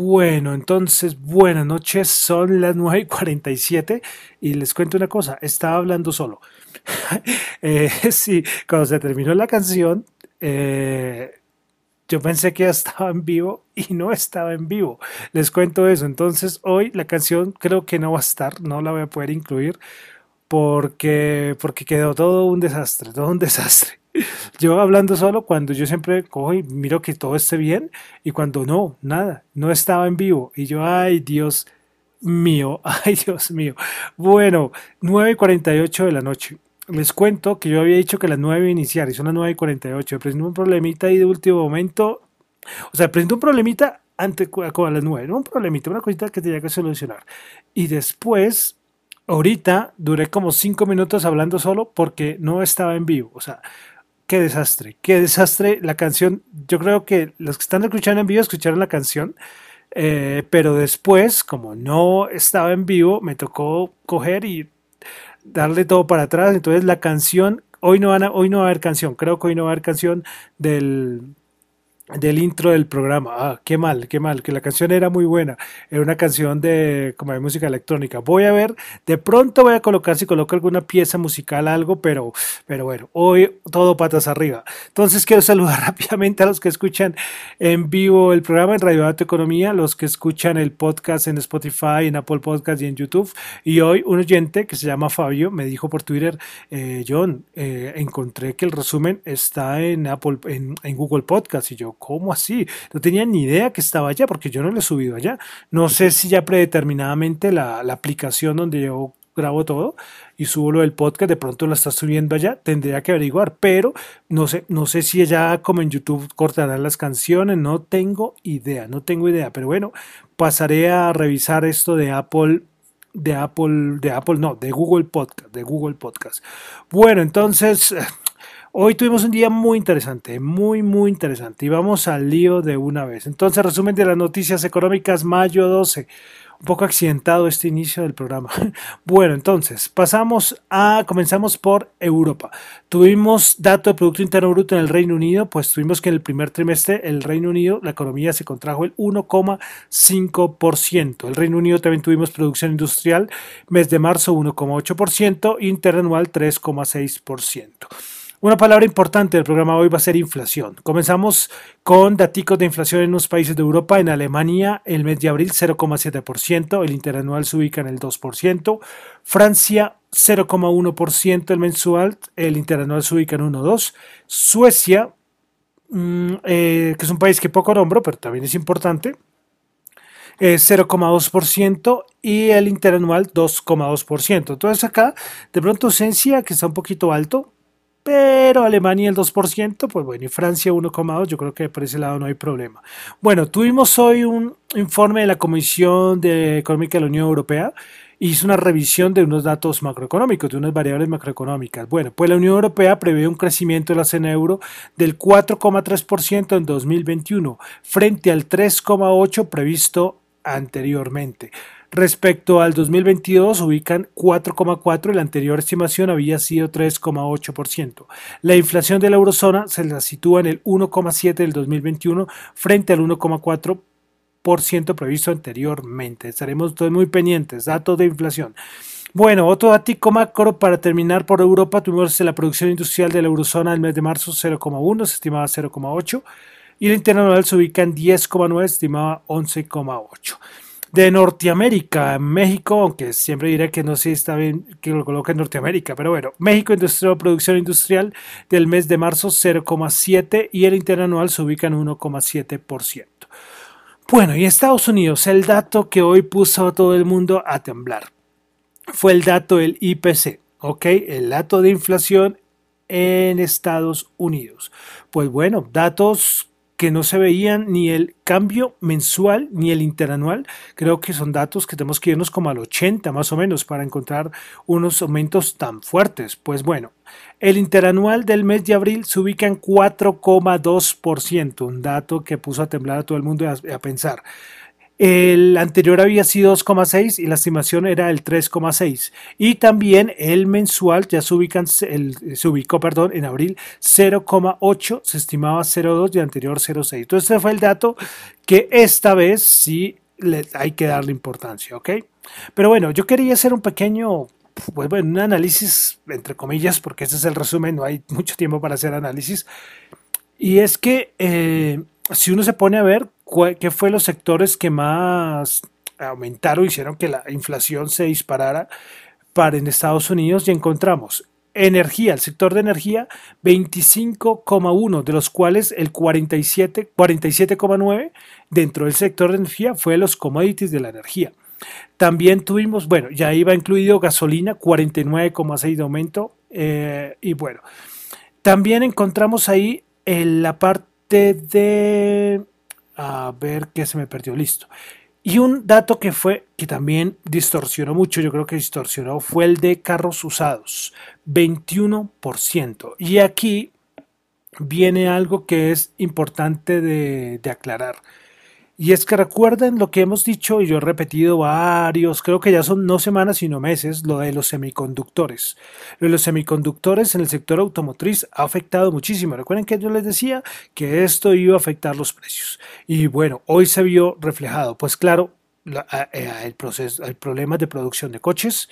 Bueno, entonces, buenas noches, son las 9 y 47 y les cuento una cosa, estaba hablando solo. eh, sí, cuando se terminó la canción, eh, yo pensé que ya estaba en vivo y no estaba en vivo. Les cuento eso, entonces hoy la canción creo que no va a estar, no la voy a poder incluir porque, porque quedó todo un desastre, todo un desastre. Yo hablando solo cuando yo siempre cojo y miro que todo esté bien y cuando no, nada, no estaba en vivo. Y yo, ay Dios mío, ay Dios mío. Bueno, 9 y 48 de la noche. Les cuento que yo había dicho que las 9 iniciar y son las 9 y 48. Me presentó un problemita ahí de último momento. O sea, presentó un problemita antes a las 9, no un problemita, una cosita que tenía que solucionar. Y después ahorita duré como cinco minutos hablando solo porque no estaba en vivo. O sea, qué desastre, qué desastre. La canción, yo creo que los que están escuchando en vivo escucharon la canción, eh, pero después, como no estaba en vivo, me tocó coger y darle todo para atrás. Entonces la canción, hoy no, van a, hoy no va a haber canción, creo que hoy no va a haber canción del, del intro del programa. Ah, qué mal, qué mal, que la canción era muy buena. Era una canción de como de música electrónica. Voy a ver, de pronto voy a colocar si coloco alguna pieza musical, algo, pero, pero bueno, hoy todo patas arriba. Entonces quiero saludar rápidamente a los que escuchan en vivo el programa en Radio Dato Economía, los que escuchan el podcast en Spotify, en Apple Podcast y en YouTube. Y hoy un oyente que se llama Fabio me dijo por Twitter, eh, John, eh, encontré que el resumen está en Apple, en, en Google Podcast y yo ¿cómo así? No tenía ni idea que estaba allá porque yo no lo he subido allá. No sé si ya predeterminadamente la, la aplicación donde yo grabo todo y subo lo del podcast, de pronto lo está subiendo allá, tendría que averiguar, pero no sé, no sé si ya como en YouTube cortarán las canciones, no tengo idea, no tengo idea, pero bueno, pasaré a revisar esto de Apple de Apple, de Apple no, de Google Podcast, de Google Podcast. Bueno, entonces Hoy tuvimos un día muy interesante, muy, muy interesante. Y vamos al lío de una vez. Entonces, resumen de las noticias económicas, mayo 12. Un poco accidentado este inicio del programa. Bueno, entonces, pasamos a, comenzamos por Europa. Tuvimos dato de Producto Interno Bruto en el Reino Unido, pues tuvimos que en el primer trimestre el Reino Unido, la economía se contrajo el 1,5%. El Reino Unido también tuvimos producción industrial, mes de marzo 1,8%, interanual 3,6%. Una palabra importante del programa hoy va a ser inflación. Comenzamos con datos de inflación en los países de Europa. En Alemania, el mes de abril 0,7%, el interanual se ubica en el 2%. Francia 0,1% el mensual, el interanual se ubica en 1,2%. Suecia, mm, eh, que es un país que poco nombro, pero también es importante, 0,2% y el interanual 2,2%. Entonces acá, de pronto, ausencia que está un poquito alto, pero Alemania el 2%, pues bueno, y Francia 1,2%, yo creo que por ese lado no hay problema. Bueno, tuvimos hoy un informe de la Comisión de Económica de la Unión Europea, hizo una revisión de unos datos macroeconómicos, de unas variables macroeconómicas. Bueno, pues la Unión Europea prevé un crecimiento de la zona euro del 4,3% en 2021, frente al 3,8% previsto anteriormente. Respecto al 2022 ubican 4,4 y la anterior estimación había sido 3,8%. La inflación de la eurozona se la sitúa en el 1,7 del 2021 frente al 1,4% previsto anteriormente. Estaremos todos muy pendientes. Datos de inflación. Bueno, otro dato macro para terminar por Europa. Tuvimos la producción industrial de la eurozona el mes de marzo 0,1, se estimaba 0,8 y la internacional se ubica en 10,9, se estimaba 11,8 de Norteamérica, México, aunque siempre diré que no sé si está bien que lo coloque en Norteamérica, pero bueno, México industrial, producción industrial del mes de marzo 0,7 y el interanual se ubica en 1,7%. Bueno, y Estados Unidos, el dato que hoy puso a todo el mundo a temblar fue el dato del IPC, ¿ok? El dato de inflación en Estados Unidos. Pues bueno, datos que no se veían ni el cambio mensual ni el interanual. Creo que son datos que tenemos que irnos como al 80 más o menos para encontrar unos aumentos tan fuertes. Pues bueno, el interanual del mes de abril se ubica en 4,2%, un dato que puso a temblar a todo el mundo a, a pensar. El anterior había sido 2,6 y la estimación era el 3,6. Y también el mensual ya se, ubican, el, se ubicó perdón, en abril 0,8, se estimaba 0,2 y anterior 0,6. Entonces ese fue el dato que esta vez sí hay que darle importancia, ¿ok? Pero bueno, yo quería hacer un pequeño pues bueno, un análisis, entre comillas, porque ese es el resumen, no hay mucho tiempo para hacer análisis. Y es que eh, si uno se pone a ver qué fue los sectores que más aumentaron, hicieron que la inflación se disparara para en Estados Unidos y encontramos energía, el sector de energía, 25,1, de los cuales el 47, 47,9 dentro del sector de energía fue los commodities de la energía. También tuvimos, bueno, ya iba incluido gasolina, 49,6 de aumento. Eh, y bueno, también encontramos ahí en la parte de... A ver qué se me perdió, listo. Y un dato que fue, que también distorsionó mucho, yo creo que distorsionó, fue el de carros usados, 21%. Y aquí viene algo que es importante de, de aclarar. Y es que recuerden lo que hemos dicho y yo he repetido varios, creo que ya son no semanas sino meses, lo de los semiconductores. Lo de los semiconductores en el sector automotriz ha afectado muchísimo. Recuerden que yo les decía que esto iba a afectar los precios. Y bueno, hoy se vio reflejado. Pues claro, eh, el, proceso, hay problemas de producción de coches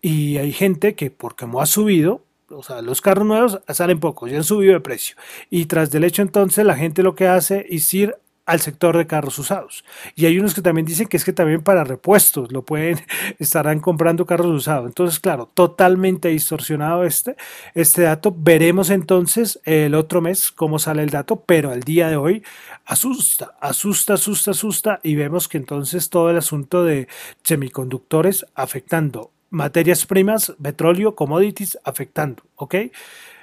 y hay gente que porque no ha subido, o sea, los carros nuevos salen pocos, ya han subido de precio. Y tras del hecho entonces la gente lo que hace es ir al sector de carros usados. Y hay unos que también dicen que es que también para repuestos lo pueden, estarán comprando carros usados. Entonces, claro, totalmente distorsionado este, este dato. Veremos entonces el otro mes cómo sale el dato, pero al día de hoy asusta, asusta, asusta, asusta y vemos que entonces todo el asunto de semiconductores afectando materias primas, petróleo, commodities afectando, ¿ok?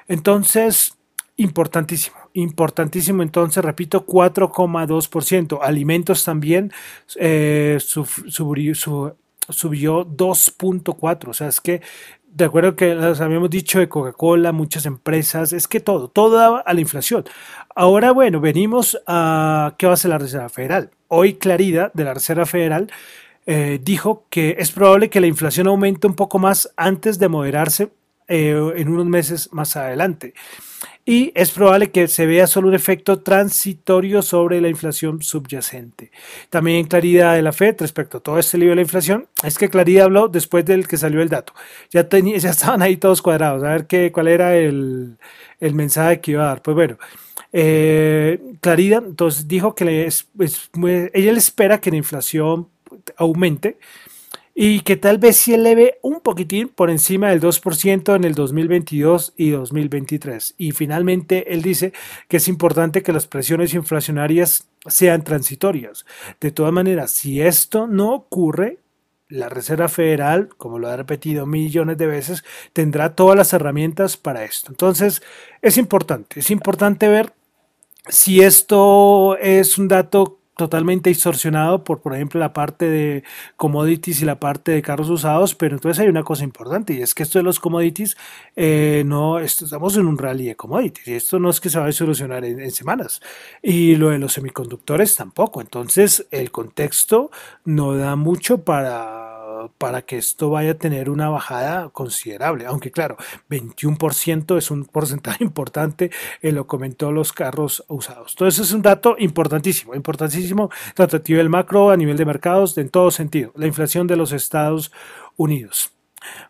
Entonces, Importantísimo, importantísimo. Entonces, repito, 4,2%. Alimentos también eh, subió, subió 2.4. O sea, es que de acuerdo que les habíamos dicho de Coca-Cola, muchas empresas, es que todo, todo daba a la inflación. Ahora, bueno, venimos a qué va a hacer la Reserva Federal. Hoy Clarida de la Reserva Federal eh, dijo que es probable que la inflación aumente un poco más antes de moderarse eh, en unos meses más adelante y es probable que se vea solo un efecto transitorio sobre la inflación subyacente. También claridad de la Fed respecto a todo este nivel de la inflación, es que Claridad habló después del que salió el dato. Ya, tenía, ya estaban ahí todos cuadrados, a ver qué, cuál era el, el mensaje que iba a dar. Pues bueno, eh, Claridad entonces dijo que ella le espera que la inflación aumente y que tal vez se eleve un poquitín por encima del 2% en el 2022 y 2023. Y finalmente él dice que es importante que las presiones inflacionarias sean transitorias. De todas maneras, si esto no ocurre, la Reserva Federal, como lo ha repetido millones de veces, tendrá todas las herramientas para esto. Entonces, es importante, es importante ver si esto es un dato totalmente distorsionado por, por ejemplo, la parte de commodities y la parte de carros usados, pero entonces hay una cosa importante y es que esto de los commodities, eh, no, estamos en un rally de commodities y esto no es que se va a solucionar en, semanas y lo de los semiconductores tampoco, entonces el contexto no da mucho para para que esto vaya a tener una bajada considerable. Aunque claro, 21% es un porcentaje importante, eh, lo comentó los carros usados. Entonces es un dato importantísimo, importantísimo, tanto a nivel macro, a nivel de mercados, en todo sentido. La inflación de los Estados Unidos.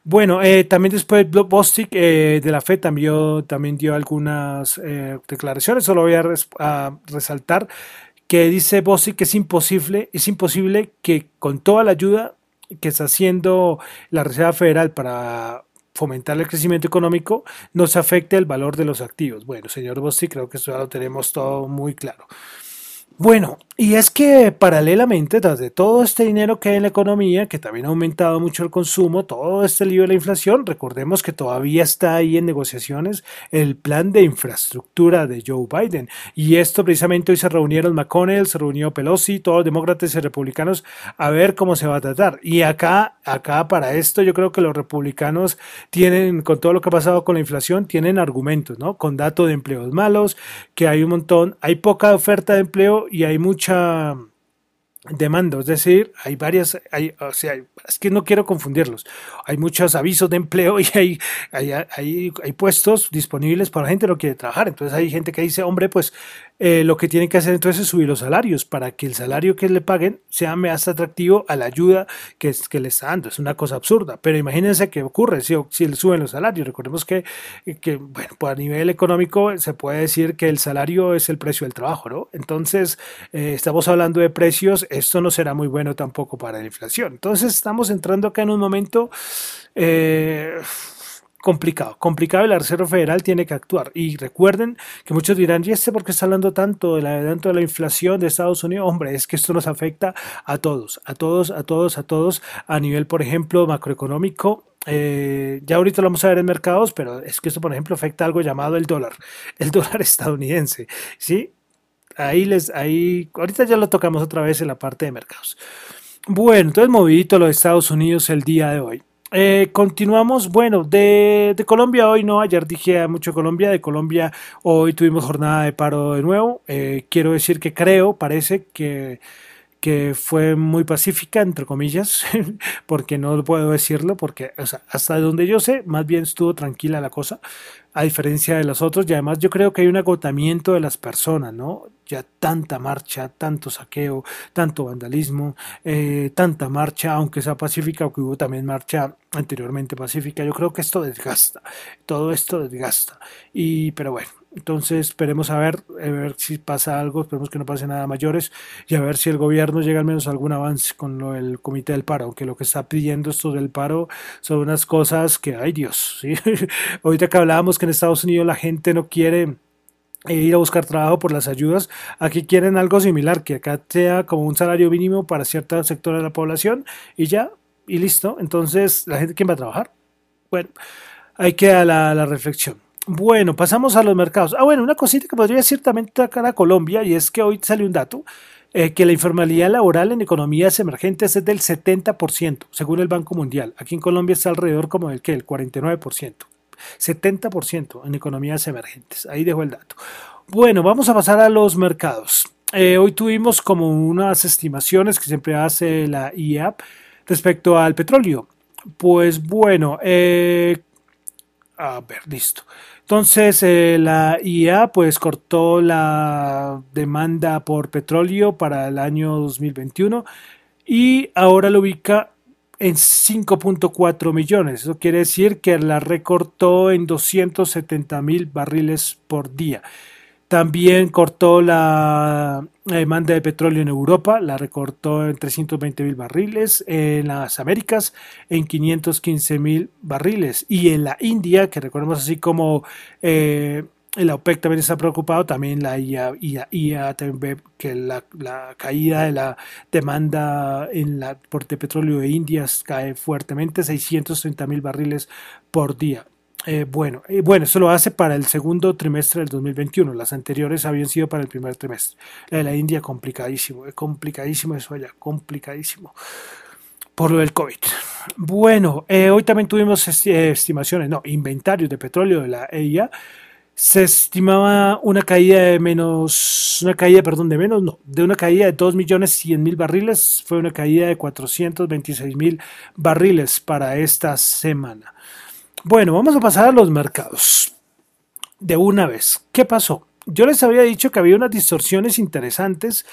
Bueno, eh, también después Bostic eh, de la FED también, dio algunas declaraciones, solo voy a, resaltar que dice Bostic que es imposible, es imposible que con toda la ayuda que está haciendo la Reserva Federal para fomentar el crecimiento económico no se afecte el valor de los activos. Bueno, señor Bossi, creo que eso ya lo tenemos todo muy claro. Bueno, y es que paralelamente, tras de todo este dinero que hay en la economía, que también ha aumentado mucho el consumo, todo este lío de la inflación, recordemos que todavía está ahí en negociaciones el plan de infraestructura de Joe Biden. Y esto precisamente hoy se reunieron McConnell, se reunió Pelosi, todos los demócratas y republicanos a ver cómo se va a tratar. Y acá, acá para esto yo creo que los republicanos tienen, con todo lo que ha pasado con la inflación, tienen argumentos, ¿no? Con datos de empleos malos, que hay un montón, hay poca oferta de empleo y hay mucha demanda, es decir, hay varias, hay, o sea, es que no quiero confundirlos. Hay muchos avisos de empleo y hay, hay, hay, hay puestos disponibles para la gente que no quiere trabajar. Entonces hay gente que dice, hombre, pues eh, lo que tienen que hacer entonces es subir los salarios para que el salario que le paguen sea más atractivo a la ayuda que, que le está dando. Es una cosa absurda, pero imagínense qué ocurre si, si suben los salarios. Recordemos que, que, bueno, pues a nivel económico se puede decir que el salario es el precio del trabajo, ¿no? Entonces, eh, estamos hablando de precios, esto no será muy bueno tampoco para la inflación. Entonces, estamos entrando acá en un momento... Eh, complicado, complicado y la Reserva Federal tiene que actuar. Y recuerden que muchos dirán, ¿y este por qué está hablando tanto de la, de la inflación de Estados Unidos? Hombre, es que esto nos afecta a todos, a todos, a todos, a todos, a nivel, por ejemplo, macroeconómico. Eh, ya ahorita lo vamos a ver en mercados, pero es que esto, por ejemplo, afecta algo llamado el dólar, el dólar estadounidense, ¿sí? Ahí les, ahí, ahorita ya lo tocamos otra vez en la parte de mercados. Bueno, entonces movidito lo de Estados Unidos el día de hoy. Eh, continuamos, bueno, de, Colombia hoy no, ayer dije mucho Colombia, de Colombia hoy tuvimos jornada de paro de nuevo, eh, quiero decir que creo, parece que, que fue muy pacífica, entre comillas, porque no puedo decirlo, porque hasta donde yo sé, más bien estuvo tranquila la cosa, a diferencia de los otros, y además yo creo que hay un agotamiento de las personas, ¿no? Ya tanta marcha, tanto saqueo, tanto vandalismo, eh, tanta marcha, aunque sea pacífica, aunque hubo también marcha anteriormente pacífica, yo creo que esto desgasta, todo esto desgasta, y pero bueno, entonces esperemos a ver, a ver si pasa algo, esperemos que no pase nada mayores y a ver si el gobierno llega al menos a algún avance con lo del comité del paro, aunque lo que está pidiendo esto del paro son unas cosas que, ay Dios, ¿sí? ahorita que hablábamos que en Estados Unidos la gente no quiere ir a buscar trabajo por las ayudas, aquí quieren algo similar, que acá sea como un salario mínimo para cierto sector de la población y ya, y listo, entonces la gente quién va a trabajar. Bueno, ahí queda la, la reflexión. Bueno, pasamos a los mercados. Ah, bueno, una cosita que podría decir también acá a Colombia, y es que hoy sale un dato, eh, que la informalidad laboral en economías emergentes es del 70%, según el Banco Mundial. Aquí en Colombia está alrededor como del que, el 49%. 70% en economías emergentes. Ahí dejo el dato. Bueno, vamos a pasar a los mercados. Eh, hoy tuvimos como unas estimaciones que siempre hace la IAP respecto al petróleo. Pues bueno, eh, a ver, listo. Entonces, eh, la IA pues cortó la demanda por petróleo para el año 2021 y ahora lo ubica en 5.4 millones. Eso quiere decir que la recortó en 270 mil barriles por día. También cortó la demanda de petróleo en Europa, la recortó en 320 mil barriles, en las Américas en 515 mil barriles y en la India, que recordemos así como eh, la OPEC también está preocupado, también la IA, IA, también ve que la, caída de la demanda en la, por de petróleo de India cae fuertemente, 630 mil barriles por día. Eh, bueno, eh, bueno, eso lo hace para el segundo trimestre del 2021. Las anteriores habían sido para el primer trimestre. La de la India, complicadísimo, es complicadísimo eso allá, complicadísimo. Por lo del COVID. Bueno, eh, hoy también tuvimos estimaciones, no, inventarios de petróleo de la EIA. Se estimaba una caída de menos, una caída, perdón, de menos, no, de una caída de 2.100.000 barriles, fue una caída de 426.000 barriles para esta semana. Bueno, vamos a pasar a los mercados. De una vez, ¿qué pasó? Yo les había dicho que había unas distorsiones interesantes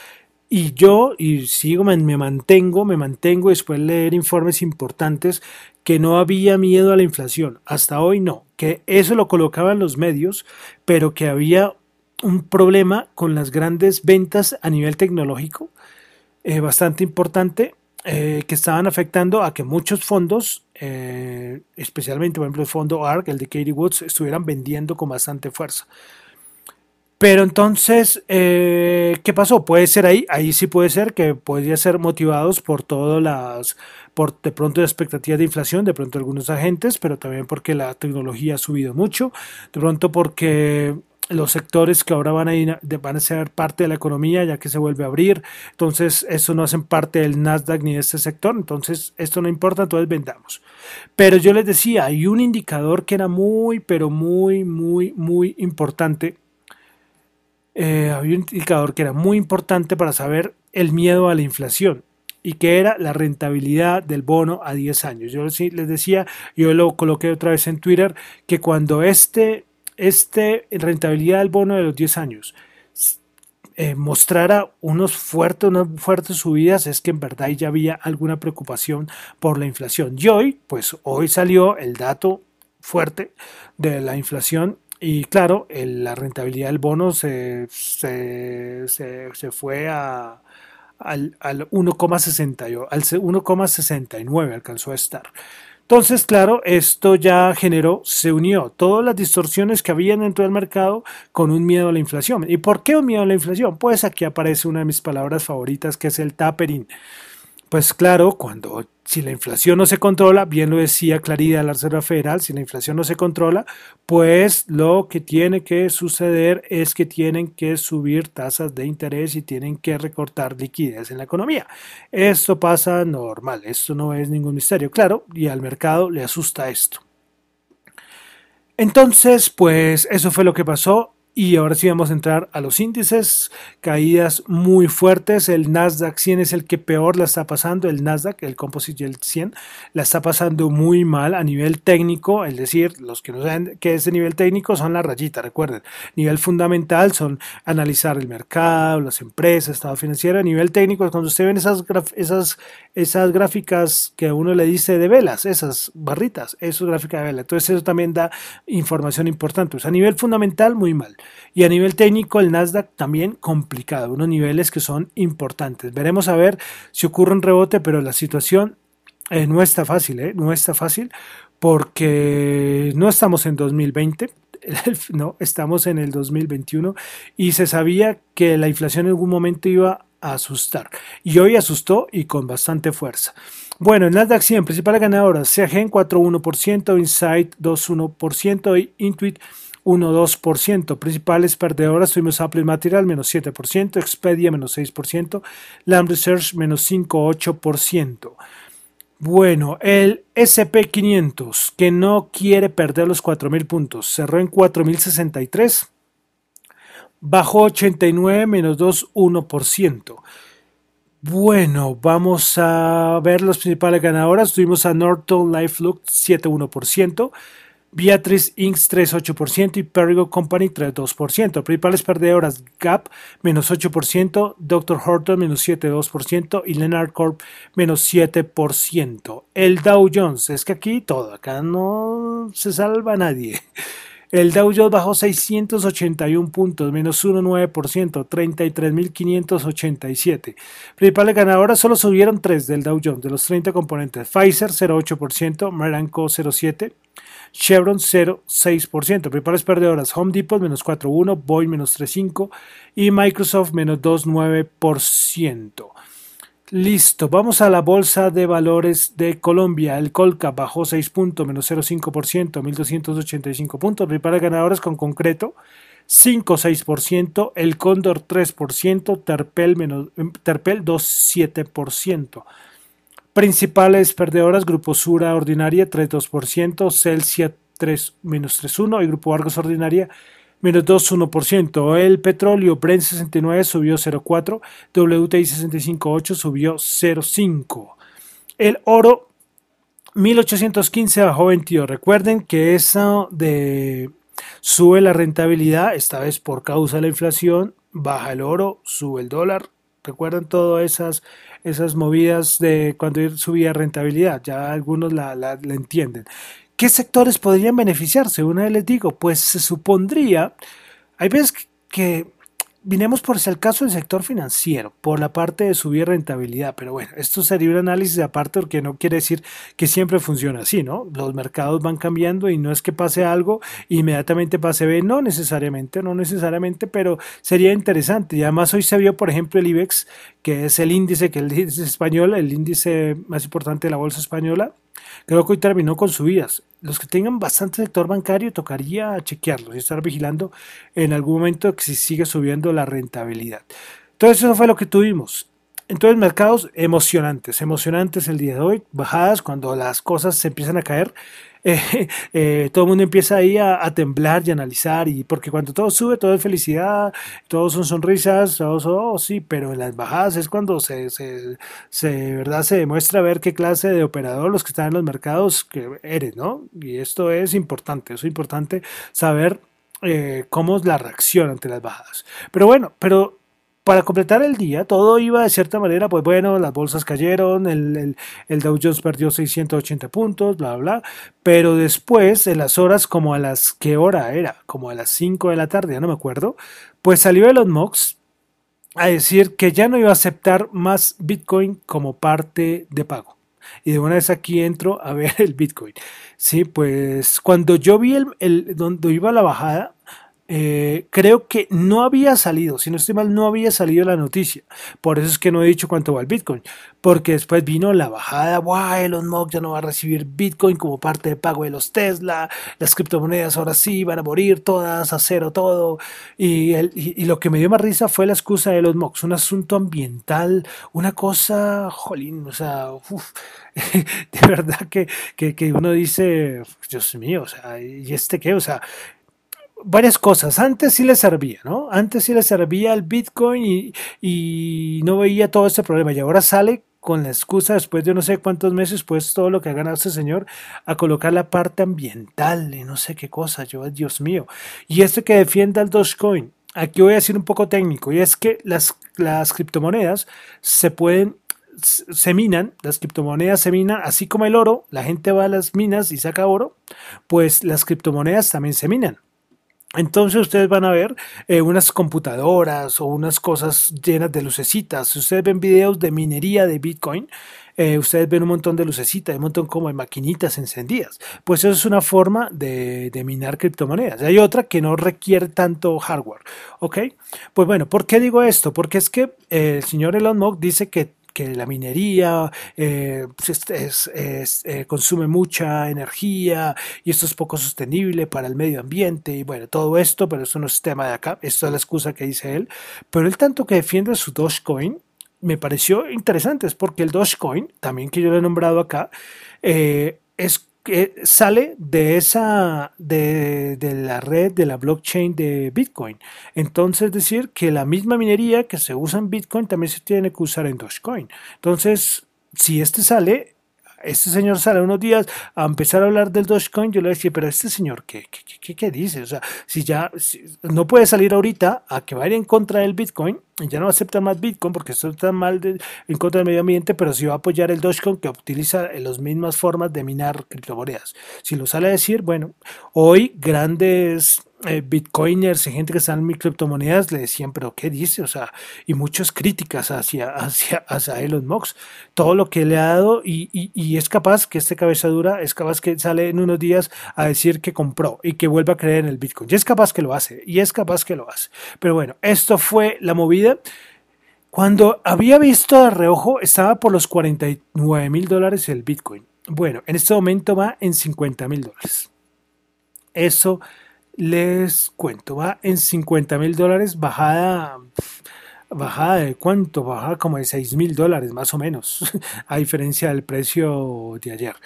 y yo, y sigo, me, mantengo, me mantengo después de leer informes importantes que no había miedo a la inflación. Hasta hoy no, que eso lo colocaban los medios, pero que había un problema con las grandes ventas a nivel tecnológico eh, bastante importante eh, que estaban afectando a que muchos fondos, eh, especialmente por ejemplo el fondo ARK, el de Katie Woods, estuvieran vendiendo con bastante fuerza. Pero entonces, eh, ¿qué pasó? Puede ser ahí, ahí sí puede ser que podría ser motivados por todas las, por de pronto expectativas de inflación, de pronto algunos agentes, pero también porque la tecnología ha subido mucho, de pronto porque los sectores que ahora van a, ir, van a ser parte de la economía ya que se vuelve a abrir, entonces eso no hacen parte del Nasdaq ni de este sector, entonces esto no importa, entonces vendamos. Pero yo les decía, hay un indicador que era muy, pero muy, muy, muy importante. Eh, había un indicador que era muy importante para saber el miedo a la inflación y que era la rentabilidad del bono a 10 años. Yo les decía, yo lo coloqué otra vez en Twitter, que cuando este, este rentabilidad del bono de los 10 años eh, mostrara unos fuertes, unas fuertes subidas, es que en verdad ya había alguna preocupación por la inflación. Y hoy, pues hoy salió el dato fuerte de la inflación y claro, la rentabilidad del bono se, se, se, fue a, al, al 1,69, alcanzó a estar. Entonces, claro, esto ya generó, se unió todas las distorsiones que había dentro del mercado con un miedo a la inflación. ¿Y por qué un miedo a la inflación? Pues aquí aparece una de mis palabras favoritas que es el tapering. Pues claro, cuando si la inflación no se controla, bien lo decía Claridad la Reserva Federal, si la inflación no se controla, pues lo que tiene que suceder es que tienen que subir tasas de interés y tienen que recortar liquidez en la economía. Esto pasa normal, esto no es ningún misterio, claro, y al mercado le asusta esto. Entonces, pues eso fue lo que pasó. Y ahora sí vamos a entrar a los índices, caídas muy fuertes. El Nasdaq 100 es el que peor la está pasando. El Nasdaq, el Composite y el 100, la está pasando muy mal a nivel técnico. Es decir, los que no saben qué es nivel técnico son la rayita, recuerden. Nivel fundamental son analizar el mercado, las empresas, estado financiero. A nivel técnico, cuando usted ven esas, esas, esas gráficas que uno le dice de velas, esas barritas, eso es gráfica de vela. Entonces, eso también da información importante. A nivel fundamental, muy mal. Y a nivel técnico, el Nasdaq también complicado, unos niveles que son importantes. Veremos a ver si ocurre un rebote, pero la situación eh, no está fácil, ¿eh? no está fácil porque no estamos en 2020, no, estamos en el 2021 y se sabía que la inflación en algún momento iba a asustar. Y hoy asustó y con bastante fuerza. Bueno, el Nasdaq 100, principales ganadoras, CAG 4,1%, Insight 2,1% y Intuit 1,2%. Principales perdedoras tuvimos Apple Material menos 7%, Expedia menos 6%, Lamb Research menos 5,8%. Bueno, el SP500 que no quiere perder los 4.000 puntos, cerró en 4.063, bajó 89 menos 2,1%. Bueno, vamos a ver las principales ganadoras. Tuvimos a Norton Life Look 7,1%. Beatrice Inc. 3,8% y Perigo Company 3,2%. Principales perdedoras Gap menos 8%, Dr. Horton menos 7,2% y Leonard Corp menos 7%. El Dow Jones, es que aquí todo, acá no se salva nadie. El Dow Jones bajó 681 puntos, menos 1,9%, 33.587. Principales ganadoras solo subieron 3 del Dow Jones, de los 30 componentes. Pfizer 0,8%, Maranco 0,7%. Chevron 0,6%. Principales perdedoras Home Depot menos 4,1%, Boeing menos 3,5% y Microsoft menos 2,9%. Listo, vamos a la bolsa de valores de Colombia. El Colca bajó 6 puntos, menos 0,5%, 1.285 puntos. Principales ganadoras con concreto 5,6%, el Cóndor 3%, Terpel, menos, Terpel 2,7%. Principales perdedoras, Grupo Sura Ordinaria 3,2%, Celsia 3, menos 3,1% y Grupo Argos Ordinaria menos 2,1%. El petróleo Brent 69 subió 0,4%, WTI 65,8 subió 0,5%. El oro 1815 bajó 22. Recuerden que eso de sube la rentabilidad, esta vez por causa de la inflación, baja el oro, sube el dólar. Recuerden todas esas esas movidas de cuando subía rentabilidad, ya algunos la, la, entienden. ¿Qué sectores podrían beneficiarse? Una vez les digo, pues se supondría, hay veces que Vinemos por el caso del sector financiero, por la parte de subir rentabilidad, pero bueno, esto sería un análisis aparte porque no quiere decir que siempre funciona así, ¿no? Los mercados van cambiando y no es que pase algo inmediatamente pase B, no necesariamente, no necesariamente, pero sería interesante. Y además hoy se vio, por ejemplo, el IBEX, que es el índice, que el índice español, el índice más importante de la bolsa española, Creo que hoy terminó con subidas. Los que tengan bastante sector bancario tocaría chequearlos y estar vigilando en algún momento que si sigue subiendo la rentabilidad. Entonces eso fue lo que tuvimos. Entonces, mercados emocionantes, emocionantes el día de hoy, bajadas cuando las cosas se empiezan a caer. Eh, eh, todo el mundo empieza ahí a, temblar y analizar, y porque cuando todo sube, todo es felicidad, todos son sonrisas, todos, oh, sí, pero en las bajadas es cuando se, se, se, ¿verdad? se demuestra ver qué clase de operador los que están en los mercados que eres, ¿no? Y esto es importante, es importante saber eh, cómo es la reacción ante las bajadas. Pero bueno, pero para completar el día, todo iba de cierta manera, pues bueno, las bolsas cayeron, el, el, Dow Jones perdió 680 puntos, bla, bla, pero después, en las horas como a las, ¿qué hora era? Como a las 5 de la tarde, ya no me acuerdo, pues salió Elon Musk a decir que ya no iba a aceptar más Bitcoin como parte de pago. Y de una vez aquí entro a ver el Bitcoin. Sí, pues cuando yo vi el, el donde iba la bajada, eh, creo que no había salido, si no estoy mal, no había salido la noticia. Por eso es que no he dicho cuánto va el Bitcoin. Porque después vino la bajada, wow, Elon Musk ya no va a recibir Bitcoin como parte de pago de los Tesla, las criptomonedas ahora sí van a morir todas, a cero todo. Y, y, lo que me dio más risa fue la excusa de Elon Musk, un asunto ambiental, una cosa, jolín, o sea, de verdad que, que, que uno dice, Dios mío, o sea, ¿y este qué? O sea, varias cosas. Antes sí le servía, ¿no? Antes sí le servía el Bitcoin y, no veía todo este problema. Y ahora sale con la excusa, después de no sé cuántos meses, pues todo lo que ha ganado este señor, a colocar la parte ambiental y no sé qué cosa. Yo, Dios mío. Y esto que defienda el Dogecoin. Aquí voy a decir un poco técnico, y es que las, las criptomonedas se pueden se minan, las criptomonedas se minan, así como el oro, la gente va a las minas y saca oro, pues las criptomonedas también se minan. Entonces ustedes van a ver eh, unas computadoras o unas cosas llenas de lucecitas. Si ustedes ven videos de minería de Bitcoin, eh, ustedes ven un montón de lucecitas, un montón como de maquinitas encendidas. Pues eso es una forma de, minar criptomonedas. Hay otra que no requiere tanto hardware. ¿Ok? Pues bueno, ¿por qué digo esto? Porque es que eh, el señor Elon Musk dice que que la minería eh, pues, eh, consume mucha energía y esto es poco sostenible para el medio ambiente y bueno, todo esto, pero eso no es tema de acá, esto es la excusa que dice él, pero él tanto que defiende su Dogecoin me pareció interesante, es porque el Dogecoin, también que yo lo he nombrado acá, eh, es que sale de esa de, de, la red de la blockchain de Bitcoin. Entonces, decir que la misma minería que se usa en Bitcoin también se tiene que usar en Dogecoin. Entonces, si este sale, este señor sale unos días a empezar a hablar del Dogecoin, yo le decía, pero este señor, ¿qué, qué, qué, dice? O sea, si ya no puede salir ahorita a que vaya en contra del Bitcoin, ya no acepta más Bitcoin porque esto está mal en contra del medio ambiente, pero sí va a apoyar el Dogecoin que utiliza las mismas formas de minar criptomonedas. Si lo sale a decir, bueno, hoy grandes eh, bitcoiners y gente que está en criptomonedas le decían, pero ¿qué dice? O sea, y muchas críticas hacia, hacia, hacia Elon Musk, todo lo que le ha dado y, y, es capaz que este cabeza dura, es capaz que sale en unos días a decir que compró y que vuelva a creer en el Bitcoin. Y es capaz que lo hace, y es capaz que lo hace. Pero bueno, esto fue la movida. Cuando había visto de reojo, estaba por los 49 mil dólares el Bitcoin. Bueno, en este momento va en 50 mil dólares. Eso les cuento, va en 50 mil dólares, bajada, bajada de cuánto, bajada como de 6 mil dólares más o menos, a diferencia del precio de ayer.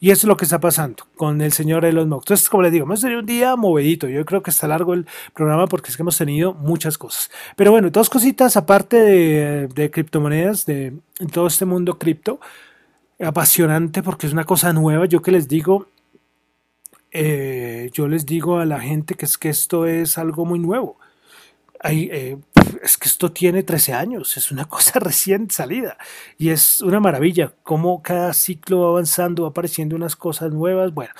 Y eso es lo que está pasando con el señor Elon Musk. Entonces, como les digo, hemos tenido un día movedito. Yo creo que está largo el programa porque es que hemos tenido muchas cosas. Pero bueno, dos cositas aparte de, de criptomonedas, de todo este mundo cripto, apasionante porque es una cosa nueva. Yo que les digo, eh, yo les digo a la gente que es que esto es algo muy nuevo. Eh, es que esto tiene 13 años, es una cosa recién salida y es una maravilla cómo cada ciclo va avanzando, va apareciendo unas cosas nuevas. Bueno,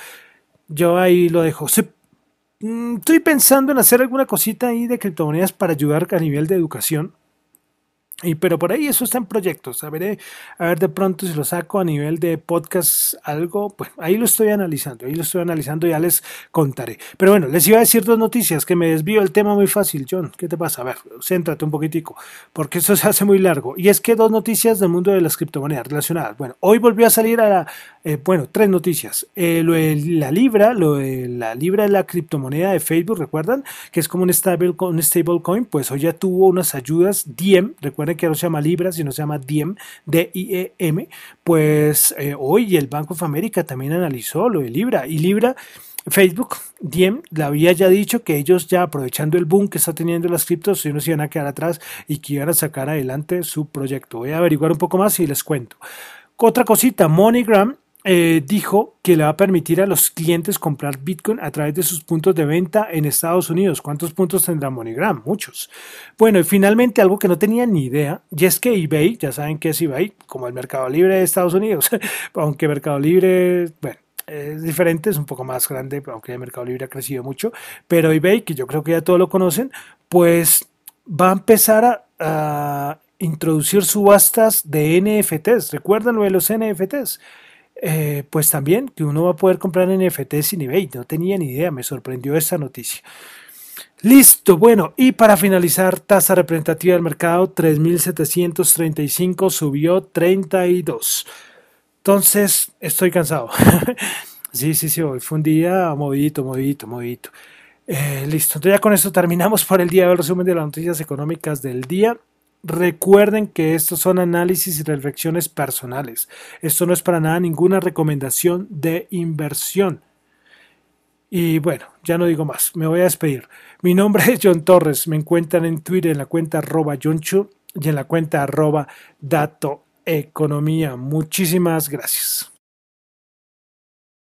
yo ahí lo dejo. Mm, estoy pensando en hacer alguna cosita ahí de criptomonedas para ayudar a nivel de educación y, pero por ahí eso está en proyectos. A ver, a ver de pronto si lo saco a nivel de podcast algo. Pues ahí lo estoy analizando. Ahí lo estoy analizando. Ya les contaré. Pero bueno, les iba a decir dos noticias que me desvío el tema muy fácil. John, ¿qué te pasa? A ver, céntrate un poquitico. Porque eso se hace muy largo. Y es que dos noticias del mundo de las criptomonedas relacionadas. Bueno, hoy volvió a salir a la. Eh, bueno, tres noticias. Eh, lo de la Libra, lo de la Libra la criptomoneda de Facebook, ¿recuerdan? Que es como un stable, un stable coin. Pues hoy ya tuvo unas ayudas. Diem, recuerden que no se llama Libra, sino se llama Diem, D-I-E-M, pues eh, hoy el Banco of America también analizó lo de Libra y Libra Facebook, Diem, le había ya dicho que ellos ya aprovechando el boom que está teniendo las criptos, no se iban a quedar atrás y que iban a sacar adelante su proyecto. Voy a averiguar un poco más y les cuento. Otra cosita, MoneyGram eh, dijo que le va a permitir a los clientes comprar Bitcoin a través de sus puntos de venta en Estados Unidos. ¿Cuántos puntos tendrá MoneyGram? Muchos. Bueno, y finalmente algo que no tenía ni idea, y es que eBay, ya saben que es eBay, como el Mercado Libre de Estados Unidos, aunque Mercado Libre, bueno, es diferente, es un poco más grande, aunque el Mercado Libre ha crecido mucho, pero eBay, que yo creo que ya todos lo conocen, pues va a empezar a, introducir subastas de NFTs. ¿Recuerdan lo de los NFTs? Eh, pues también que uno va a poder comprar NFTs en eBay. No tenía ni idea, me sorprendió esta noticia. Listo, bueno, y para finalizar, tasa representativa del mercado 3.735 subió 32. Entonces, estoy cansado. sí, sí, sí, hoy fue un día movidito, movidito, movidito. Eh, listo, entonces ya con esto terminamos por el día del resumen de las noticias económicas del día. Recuerden que estos son análisis y reflexiones personales. Esto no es para nada ninguna recomendación de inversión. Y bueno, ya no digo más, me voy a despedir. Mi nombre es John Torres, me encuentran en Twitter en la cuenta arroba Chu y en la cuenta arroba Dato economía. Muchísimas gracias.